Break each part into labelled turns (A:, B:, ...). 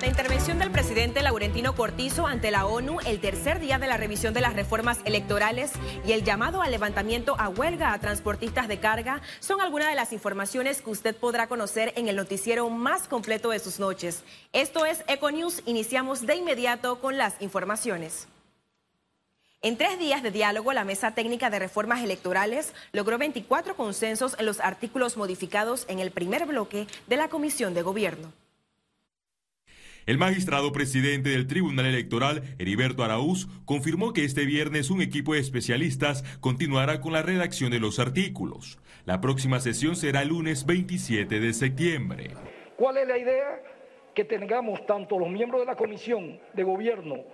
A: La intervención del presidente Laurentino Cortizo ante la ONU el tercer día de la revisión de las reformas electorales y el llamado al levantamiento a huelga a transportistas de carga son algunas de las informaciones que usted podrá conocer en el noticiero más completo de sus noches. Esto es Econews. Iniciamos de inmediato con las informaciones. En tres días de diálogo, la Mesa Técnica de Reformas Electorales logró 24 consensos en los artículos modificados en el primer bloque de la Comisión de Gobierno.
B: El magistrado presidente del Tribunal Electoral, Heriberto Araúz, confirmó que este viernes un equipo de especialistas continuará con la redacción de los artículos. La próxima sesión será el lunes 27 de septiembre.
C: ¿Cuál es la idea? Que tengamos tanto los miembros de la Comisión de Gobierno,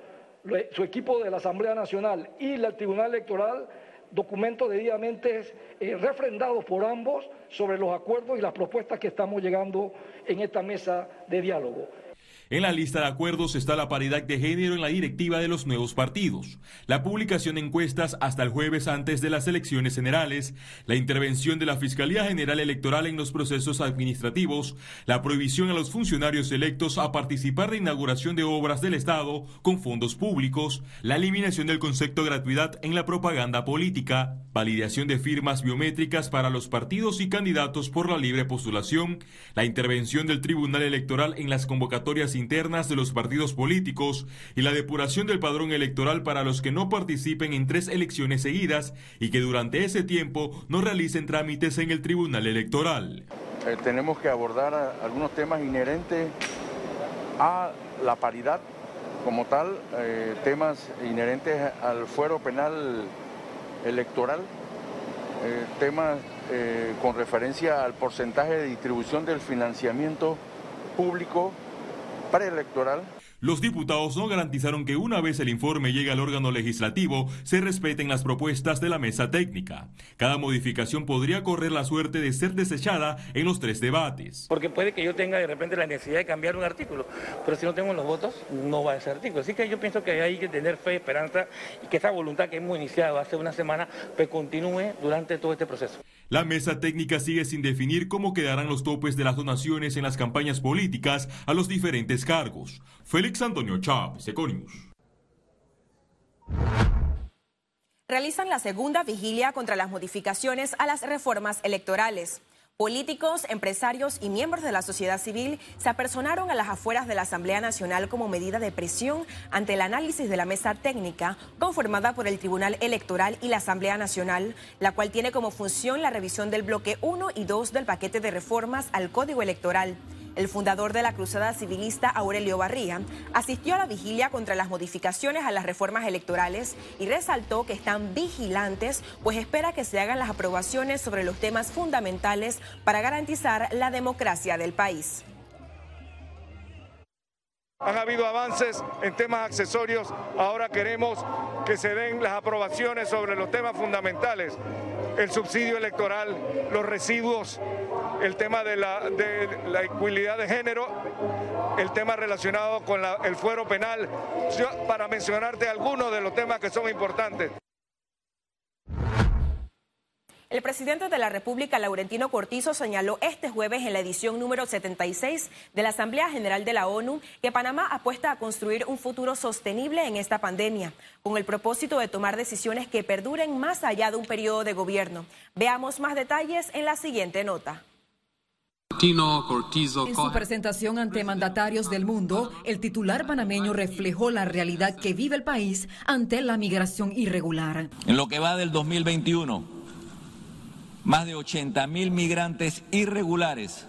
C: su equipo de la Asamblea Nacional y el Tribunal Electoral documentos debidamente eh, refrendados por ambos sobre los acuerdos y las propuestas que estamos llegando en esta mesa de diálogo.
B: En la lista de acuerdos está la paridad de género en la directiva de los nuevos partidos, la publicación de encuestas hasta el jueves antes de las elecciones generales, la intervención de la Fiscalía General Electoral en los procesos administrativos, la prohibición a los funcionarios electos a participar de inauguración de obras del Estado con fondos públicos, la eliminación del concepto de gratuidad en la propaganda política, validación de firmas biométricas para los partidos y candidatos por la libre postulación, la intervención del Tribunal Electoral en las convocatorias internas de los partidos políticos y la depuración del padrón electoral para los que no participen en tres elecciones seguidas y que durante ese tiempo no realicen trámites en el Tribunal Electoral.
D: Eh, tenemos que abordar algunos temas inherentes a la paridad como tal, eh, temas inherentes al fuero penal electoral, eh, temas con referencia al porcentaje de distribución del financiamiento público preelectoral.
B: Los diputados no garantizaron que una vez el informe llegue al órgano legislativo se respeten las propuestas de la mesa técnica. Cada modificación podría correr la suerte de ser desechada en los tres debates.
E: Porque puede que yo tenga de repente la necesidad de cambiar un artículo, pero si no tengo los votos, no va a ese artículo. Así que yo pienso que hay que tener fe, esperanza y que esa voluntad que hemos iniciado hace una semana, pues continúe durante todo este proceso.
B: La mesa técnica sigue sin definir cómo quedarán los topes de las donaciones en las campañas políticas a los diferentes cargos. Félix Antonio Chávez, Econius.
A: Realizan la segunda vigilia contra las modificaciones a las reformas electorales. Políticos, empresarios y miembros de la sociedad civil se apersonaron a las afueras de la Asamblea Nacional como medida de presión ante el análisis de la mesa técnica conformada por el Tribunal Electoral y la Asamblea Nacional, la cual tiene como función la revisión del bloque 1 y 2 del paquete de reformas al Código Electoral. El fundador de la Cruzada Civilista, Aurelio Barría, asistió a la vigilia contra las modificaciones a las reformas electorales y resaltó que están vigilantes, pues espera que se hagan las aprobaciones sobre los temas fundamentales para garantizar la democracia del país.
F: Han habido avances en temas accesorios, ahora queremos que se den las aprobaciones sobre los temas fundamentales, el subsidio electoral, los residuos, el tema de la, de la equidad de género, el tema relacionado con el fuero penal, para mencionarte algunos de los temas que son importantes.
A: El presidente de la República, Laurentino Cortizo, señaló este jueves en la edición número 76 de la Asamblea General de la ONU que Panamá apuesta a construir un futuro sostenible en esta pandemia, con el propósito de tomar decisiones que perduren más allá de un periodo de gobierno. Veamos más detalles en la siguiente nota.
G: En su presentación ante mandatarios del mundo, el titular panameño reflejó la realidad que vive el país ante la migración irregular.
H: En lo que va del 2021, más de 80 mil migrantes irregulares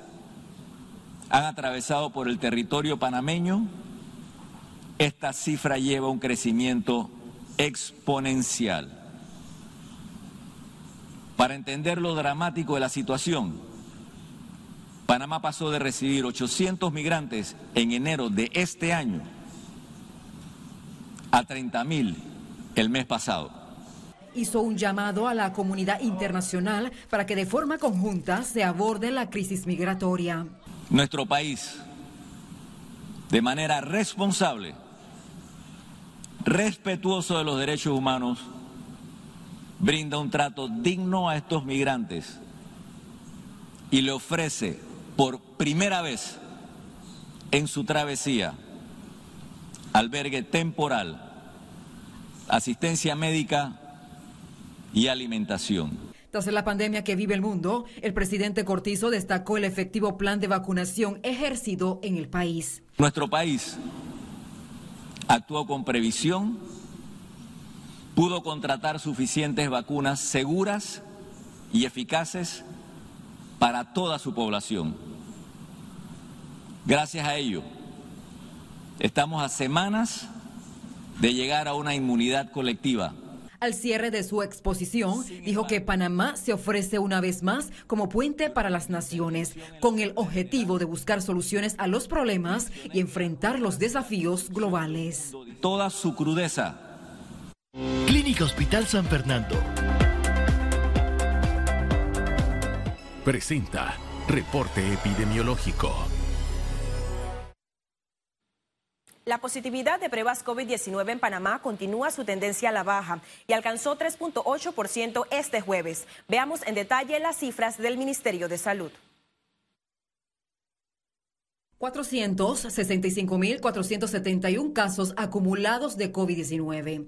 H: han atravesado por el territorio panameño. Esta cifra lleva un crecimiento exponencial. Para entender lo dramático de la situación, Panamá pasó de recibir 800 migrantes en enero de este año a 30 mil el mes pasado
G: hizo un llamado a la comunidad internacional para que de forma conjunta se aborde la crisis migratoria.
H: Nuestro país, de manera responsable, respetuoso de los derechos humanos, brinda un trato digno a estos migrantes, y le ofrece por primera vez en su travesía albergue temporal, asistencia médica y alimentación.
G: Tras la pandemia que vive el mundo, el presidente Cortizo destacó el efectivo plan de vacunación ejercido en el país.
H: Nuestro país actuó con previsión, pudo contratar suficientes vacunas seguras y eficaces para toda su población. Gracias a ello, estamos a semanas de llegar a una inmunidad colectiva
G: al cierre de su exposición, dijo que Panamá se ofrece una vez más como puente para las naciones, con el objetivo de buscar soluciones a los problemas y enfrentar los desafíos globales.
H: Toda su crudeza.
I: Clínica Hospital San Fernando. Presenta Reporte Epidemiológico.
A: La positividad de pruebas COVID-19 en Panamá continúa su tendencia a la baja y alcanzó 3.8% este jueves. Veamos en detalle las cifras del Ministerio de Salud.
G: 465.471 casos acumulados de COVID-19.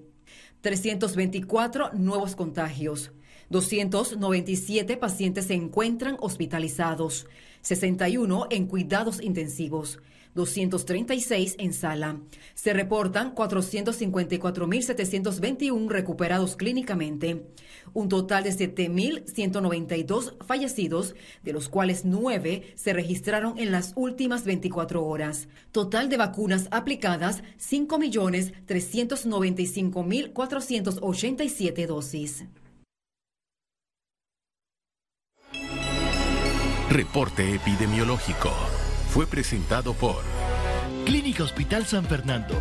G: 324 nuevos contagios. 297 pacientes se encuentran hospitalizados. 61 en cuidados intensivos. 236 en sala. Se reportan 454.721 recuperados clínicamente, un total de 7.192 fallecidos, de los cuales 9 se registraron en las últimas 24 horas. Total de vacunas aplicadas 5.395.487 dosis.
I: Reporte epidemiológico fue presentado por Clínica Hospital San Fernando.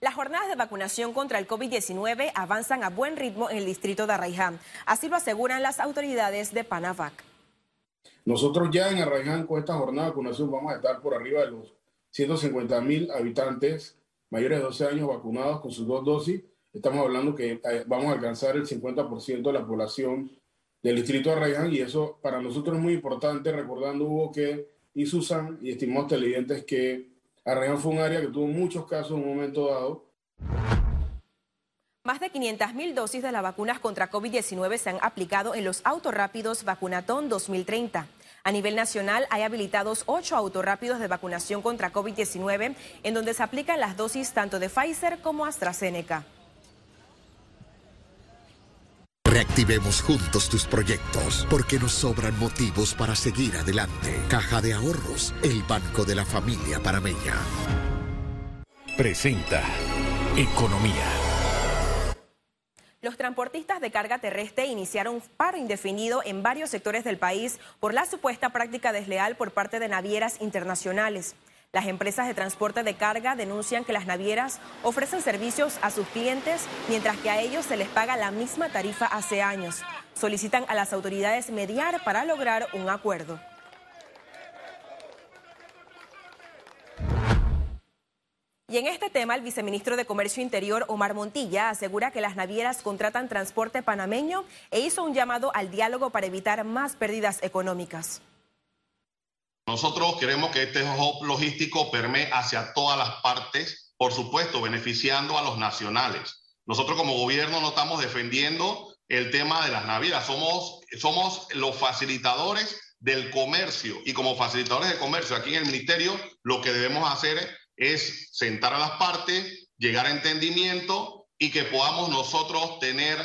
A: Las jornadas de vacunación contra el COVID-19 avanzan a buen ritmo en el distrito de Arraiján. Así lo aseguran las autoridades de Panavac.
J: Nosotros ya en Arraiján con esta jornada de vacunación vamos a estar por arriba de los 150 mil habitantes mayores de 12 años vacunados con sus dos dosis. Estamos hablando que eh, vamos a alcanzar el 50% de la población del distrito de y eso para nosotros es muy importante, recordando Hugo que y Susan y estimados televidentes que Arraiján fue un área que tuvo muchos casos en un momento dado.
A: Más de 500.000 dosis de las vacunas contra COVID-19 se han aplicado en los autorrápidos Vacunatón 2030. A nivel nacional hay habilitados ocho autorrápidos de vacunación contra COVID-19 en donde se aplican las dosis tanto de Pfizer como AstraZeneca.
K: Reactivemos juntos tus proyectos porque nos sobran motivos para seguir adelante. Caja de Ahorros, el banco de la familia parameña.
I: Presenta Economía.
A: Los transportistas de carga terrestre iniciaron un paro indefinido en varios sectores del país por la supuesta práctica desleal por parte de navieras internacionales. Las empresas de transporte de carga denuncian que las navieras ofrecen servicios a sus clientes mientras que a ellos se les paga la misma tarifa hace años. Solicitan a las autoridades mediar para lograr un acuerdo. Y en este tema, el viceministro de Comercio Interior, Omar Montilla, asegura que las navieras contratan transporte panameño e hizo un llamado al diálogo para evitar más pérdidas económicas.
L: Nosotros queremos que este hub logístico permee hacia todas las partes, por supuesto, beneficiando a los nacionales. Nosotros como gobierno no estamos defendiendo el tema de las navieras, somos, somos los facilitadores del comercio y como facilitadores de comercio aquí en el ministerio lo que debemos hacer es sentar a las partes, llegar a entendimiento y que podamos nosotros tener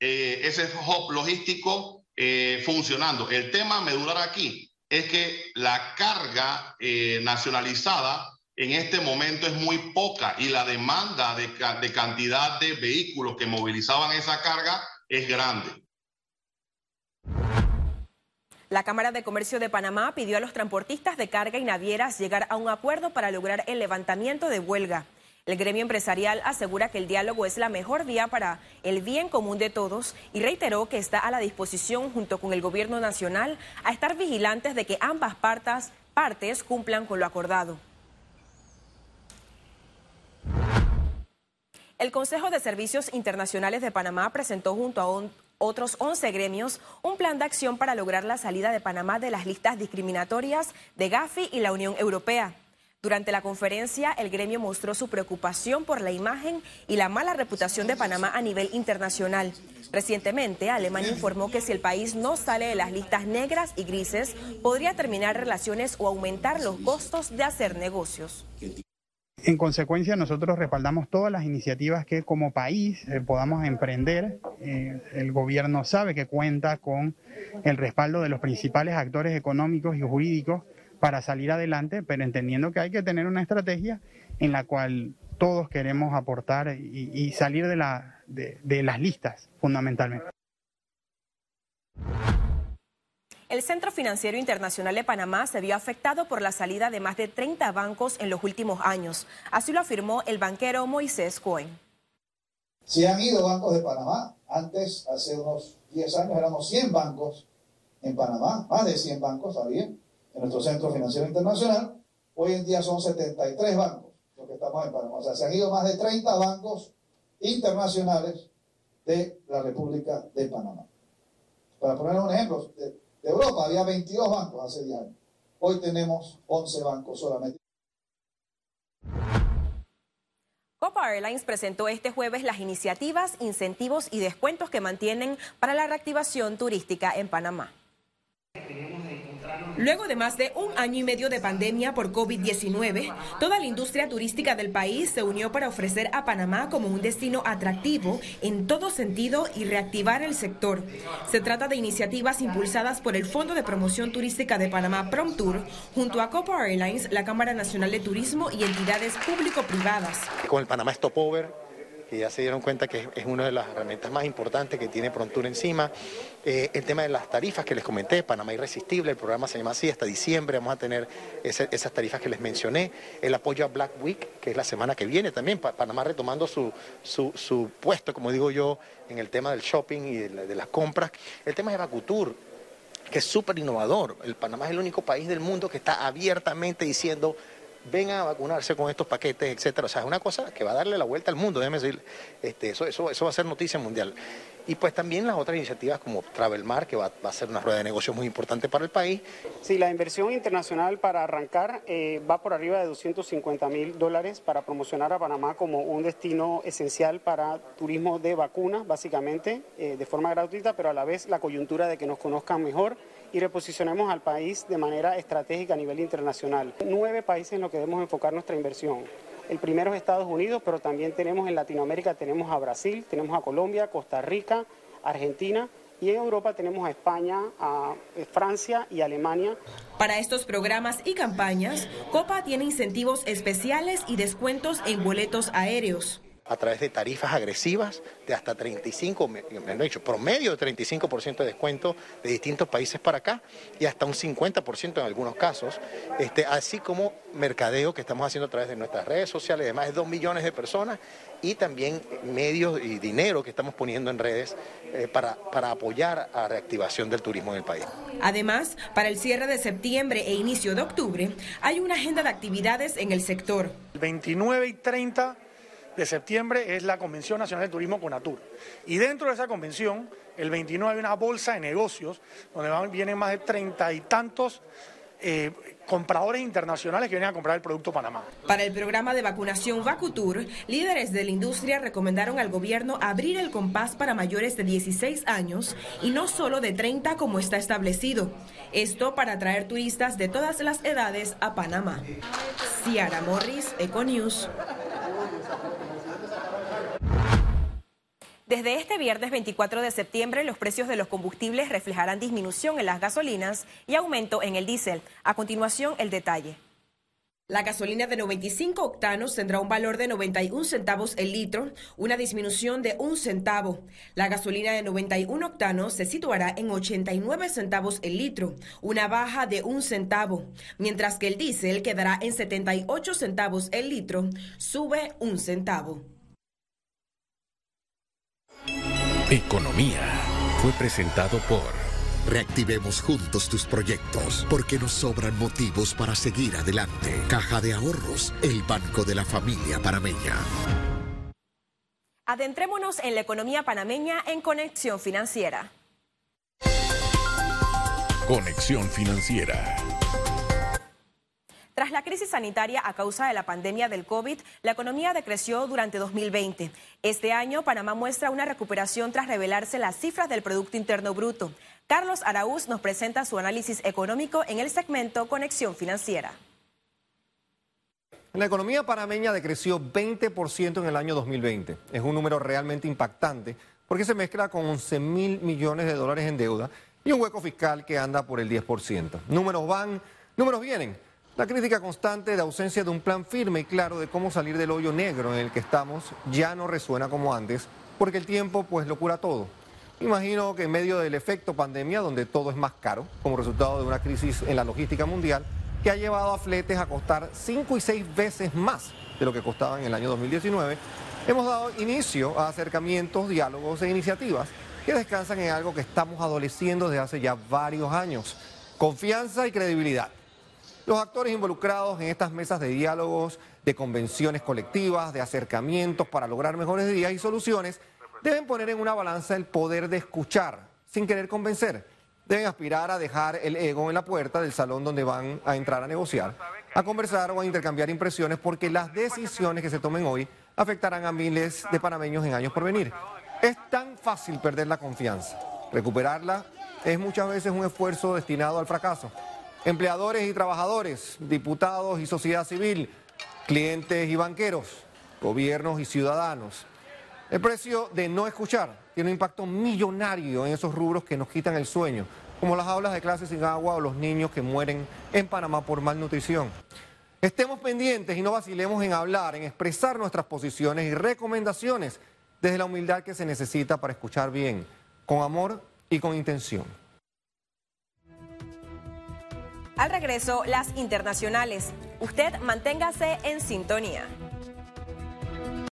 L: eh, ese hub logístico eh, funcionando. El tema medular aquí es que la carga eh, nacionalizada en este momento es muy poca y la demanda de, de cantidad de vehículos que movilizaban esa carga es grande.
A: La Cámara de Comercio de Panamá pidió a los transportistas de carga y navieras llegar a un acuerdo para lograr el levantamiento de huelga. El gremio empresarial asegura que el diálogo es la mejor vía para el bien común de todos y reiteró que está a la disposición junto con el gobierno nacional a estar vigilantes de que ambas partes, partes cumplan con lo acordado. El Consejo de Servicios Internacionales de Panamá presentó junto a otros 11 gremios un plan de acción para lograr la salida de Panamá de las listas discriminatorias de Gafi y la Unión Europea. Durante la conferencia, el gremio mostró su preocupación por la imagen y la mala reputación de Panamá a nivel internacional. Recientemente, Alemania informó que si el país no sale de las listas negras y grises, podría terminar relaciones o aumentar los costos de hacer negocios.
M: En consecuencia, nosotros respaldamos todas las iniciativas que como país eh, podamos emprender. Eh, el gobierno sabe que cuenta con el respaldo de los principales actores económicos y jurídicos para salir adelante, pero entendiendo que hay que tener una estrategia en la cual todos queremos aportar y, salir de, la, de las listas fundamentalmente.
A: El Centro Financiero Internacional de Panamá se vio afectado por la salida de más de 30 bancos en los últimos años. Así lo afirmó el banquero Moisés Cohen.
N: Se han ido bancos de Panamá. Antes, hace unos 10 años, éramos 100 bancos en Panamá, más de 100 bancos había en nuestro Centro Financiero Internacional. Hoy en día son 73 bancos los que estamos en Panamá. O sea, se han ido más de 30 bancos internacionales de la República de Panamá. Para poner un ejemplo, de, Europa había 22 bancos hace 10 años. Hoy tenemos 11 bancos solamente.
A: Copa Airlines presentó este jueves las iniciativas, incentivos y descuentos que mantienen para la reactivación turística en Panamá. Luego de más de un año y medio de pandemia por COVID-19, toda la industria turística del país se unió para ofrecer a Panamá como un destino atractivo en todo sentido y reactivar el sector. Se trata de iniciativas impulsadas por el Fondo de Promoción Turística de Panamá PromTour, junto a Copa Airlines, la Cámara Nacional de Turismo y entidades público-privadas.
O: Con el Panamá Stopover que ya se dieron cuenta que es una de las herramientas más importantes que tiene Prontur encima. Eh, el tema de las tarifas que les comenté, Panamá Irresistible, el programa se llama así, hasta diciembre vamos a tener esas tarifas que les mencioné. El apoyo a Black Week, que es la semana que viene también, Panamá retomando su, su, puesto, como digo yo, en el tema del shopping y de, las compras. El tema de Bacutur, que es súper innovador. El Panamá es el único país del mundo que está abiertamente diciendo vengan a vacunarse con estos paquetes, etcétera. O sea, es una cosa que va a darle la vuelta al mundo, déjeme decir, este, eso, eso, eso va a ser noticia mundial. Y pues también las otras iniciativas como Travelmar, que va, a ser una rueda de negocios muy importante para el país.
P: Sí, la inversión internacional para arrancar eh, va por arriba de 250 mil dólares para promocionar a Panamá como un destino esencial para turismo de vacunas, básicamente, eh, de forma gratuita, pero a la vez la coyuntura de que nos conozcan mejor y reposicionemos al país de manera estratégica a nivel internacional. Nueve países en los que debemos enfocar nuestra inversión. El primero es Estados Unidos, pero también tenemos en Latinoamérica, tenemos a Brasil, tenemos a Colombia, Costa Rica, Argentina y en Europa tenemos a España, a eh, Francia y Alemania.
A: Para estos programas y campañas, Copa tiene incentivos especiales y descuentos en boletos aéreos
O: a través de tarifas agresivas de hasta 35, me han dicho, promedio de 35% de descuento de distintos países para acá y hasta un 50% en algunos casos, este, así como mercadeo que estamos haciendo a través de nuestras redes sociales de más de 2 millones de personas y también medios y dinero que estamos poniendo en redes eh, para, para apoyar a la reactivación del turismo en el país.
A: Además, para el cierre de septiembre e inicio de octubre, hay una agenda de actividades en el sector.
Q: El 29 y 30 de septiembre es la Convención Nacional de Turismo Conatur. Y dentro de esa convención, el 29 hay una bolsa de negocios donde vienen más de treinta y tantos eh, compradores internacionales que vienen a comprar el producto Panamá.
A: Para el programa de vacunación Vacutur, líderes de la industria recomendaron al gobierno abrir el compás para mayores de 16 años y no solo de 30 como está establecido. Esto para atraer turistas de todas las edades a Panamá. Ciara Morris, Econews. Desde este viernes 24 de septiembre, los precios de los combustibles reflejarán disminución en las gasolinas y aumento en el diésel. A continuación, el detalle. La gasolina de 95 octanos tendrá un valor de 91 centavos el litro, una disminución de un centavo. La gasolina de 91 octanos se situará en 89 centavos el litro, una baja de un centavo, mientras que el diésel quedará en 78 centavos el litro, sube un centavo.
I: Economía fue presentado por...
K: Reactivemos juntos tus proyectos, porque nos sobran motivos para seguir adelante. Caja de Ahorros, el banco de la familia parameña.
A: Adentrémonos en la economía panameña en Conexión Financiera.
I: Conexión Financiera.
A: Tras la crisis sanitaria a causa de la pandemia del COVID, la economía decreció durante 2020. Este año, Panamá muestra una recuperación tras revelarse las cifras del Producto Interno Bruto. Carlos Araúz nos presenta su análisis económico en el segmento Conexión Financiera.
R: La economía panameña decreció 20% en el año 2020. Es un número realmente impactante porque se mezcla con 11 mil millones de dólares en deuda y un hueco fiscal que anda por el 10%. Números van, números vienen. La crítica constante de ausencia de un plan firme y claro de cómo salir del hoyo negro en el que estamos ya no resuena como antes, porque el tiempo pues lo cura todo. Imagino que en medio del efecto pandemia, donde todo es más caro, como resultado de una crisis en la logística mundial, que ha llevado a fletes a costar cinco y seis veces más de lo que costaban en el año 2019, hemos dado inicio a acercamientos, diálogos e iniciativas que descansan en algo que estamos adoleciendo desde hace ya varios años, confianza y credibilidad. Los actores involucrados en estas mesas de diálogos, de convenciones colectivas, de acercamientos para lograr mejores días y soluciones, deben poner en una balanza el poder de escuchar sin querer convencer deben aspirar a dejar el ego en la puerta del salón donde van a entrar a negociar, a conversar o a intercambiar impresiones, porque las decisiones que se tomen hoy afectarán a miles de panameños en años por venir. Es tan fácil perder la confianza. Recuperarla es muchas veces un esfuerzo destinado al fracaso. Empleadores y trabajadores, diputados y sociedad civil, clientes y banqueros, gobiernos y ciudadanos. El precio de no escuchar tiene un impacto millonario en esos rubros que nos quitan el sueño, como las aulas de clases sin agua o los niños que mueren en Panamá por malnutrición. Estemos pendientes y no vacilemos en hablar, en expresar nuestras posiciones y recomendaciones desde la humildad que se necesita para escuchar bien, con amor y con intención.
A: Al regreso, las internacionales. Usted manténgase en sintonía.